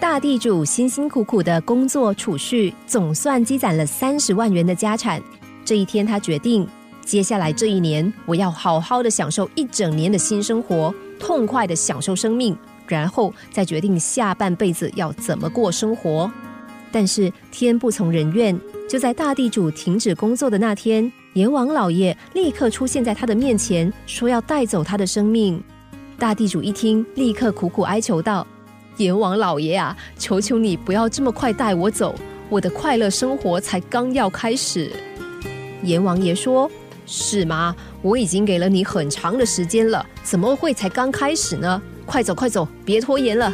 大地主辛辛苦苦的工作储蓄，总算积攒了三十万元的家产。这一天，他决定，接下来这一年，我要好好的享受一整年的新生活，痛快的享受生命，然后再决定下半辈子要怎么过生活。但是天不从人愿，就在大地主停止工作的那天，阎王老爷立刻出现在他的面前，说要带走他的生命。大地主一听，立刻苦苦哀求道。阎王老爷啊，求求你不要这么快带我走，我的快乐生活才刚要开始。阎王爷说：“是吗？我已经给了你很长的时间了，怎么会才刚开始呢？快走快走，别拖延了。”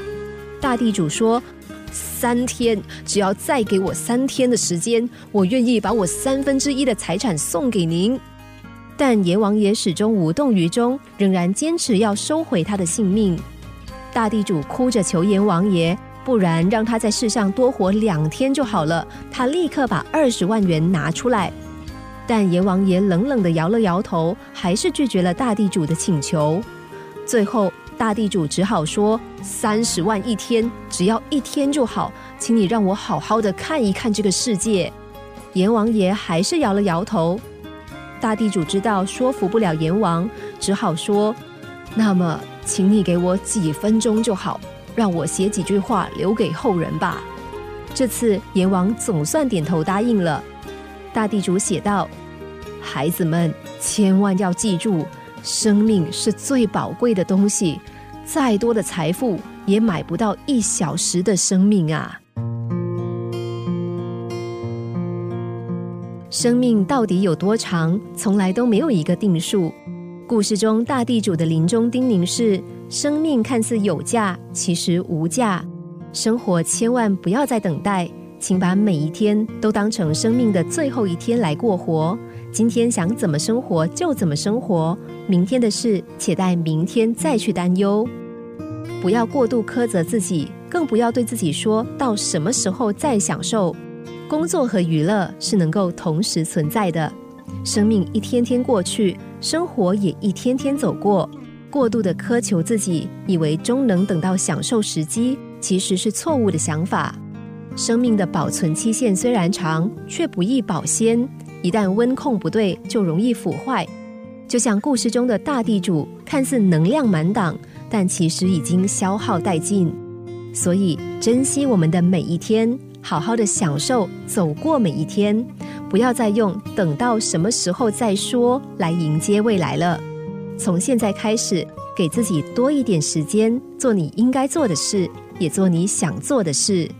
大地主说：“三天，只要再给我三天的时间，我愿意把我三分之一的财产送给您。”但阎王爷始终无动于衷，仍然坚持要收回他的性命。大地主哭着求阎王爷，不然让他在世上多活两天就好了。他立刻把二十万元拿出来，但阎王爷冷冷的摇了摇头，还是拒绝了大地主的请求。最后，大地主只好说：“三十万一天，只要一天就好，请你让我好好的看一看这个世界。”阎王爷还是摇了摇头。大地主知道说服不了阎王，只好说：“那么。”请你给我几分钟就好，让我写几句话留给后人吧。这次阎王总算点头答应了。大地主写道：“孩子们，千万要记住，生命是最宝贵的东西，再多的财富也买不到一小时的生命啊！生命到底有多长，从来都没有一个定数。”故事中大地主的临终叮咛是：生命看似有价，其实无价。生活千万不要再等待，请把每一天都当成生命的最后一天来过活。今天想怎么生活就怎么生活，明天的事且待明天再去担忧。不要过度苛责自己，更不要对自己说到什么时候再享受。工作和娱乐是能够同时存在的。生命一天天过去，生活也一天天走过。过度的苛求自己，以为终能等到享受时机，其实是错误的想法。生命的保存期限虽然长，却不易保鲜。一旦温控不对，就容易腐坏。就像故事中的大地主，看似能量满档，但其实已经消耗殆尽。所以，珍惜我们的每一天，好好的享受走过每一天。不要再用“等到什么时候再说”来迎接未来了。从现在开始，给自己多一点时间，做你应该做的事，也做你想做的事。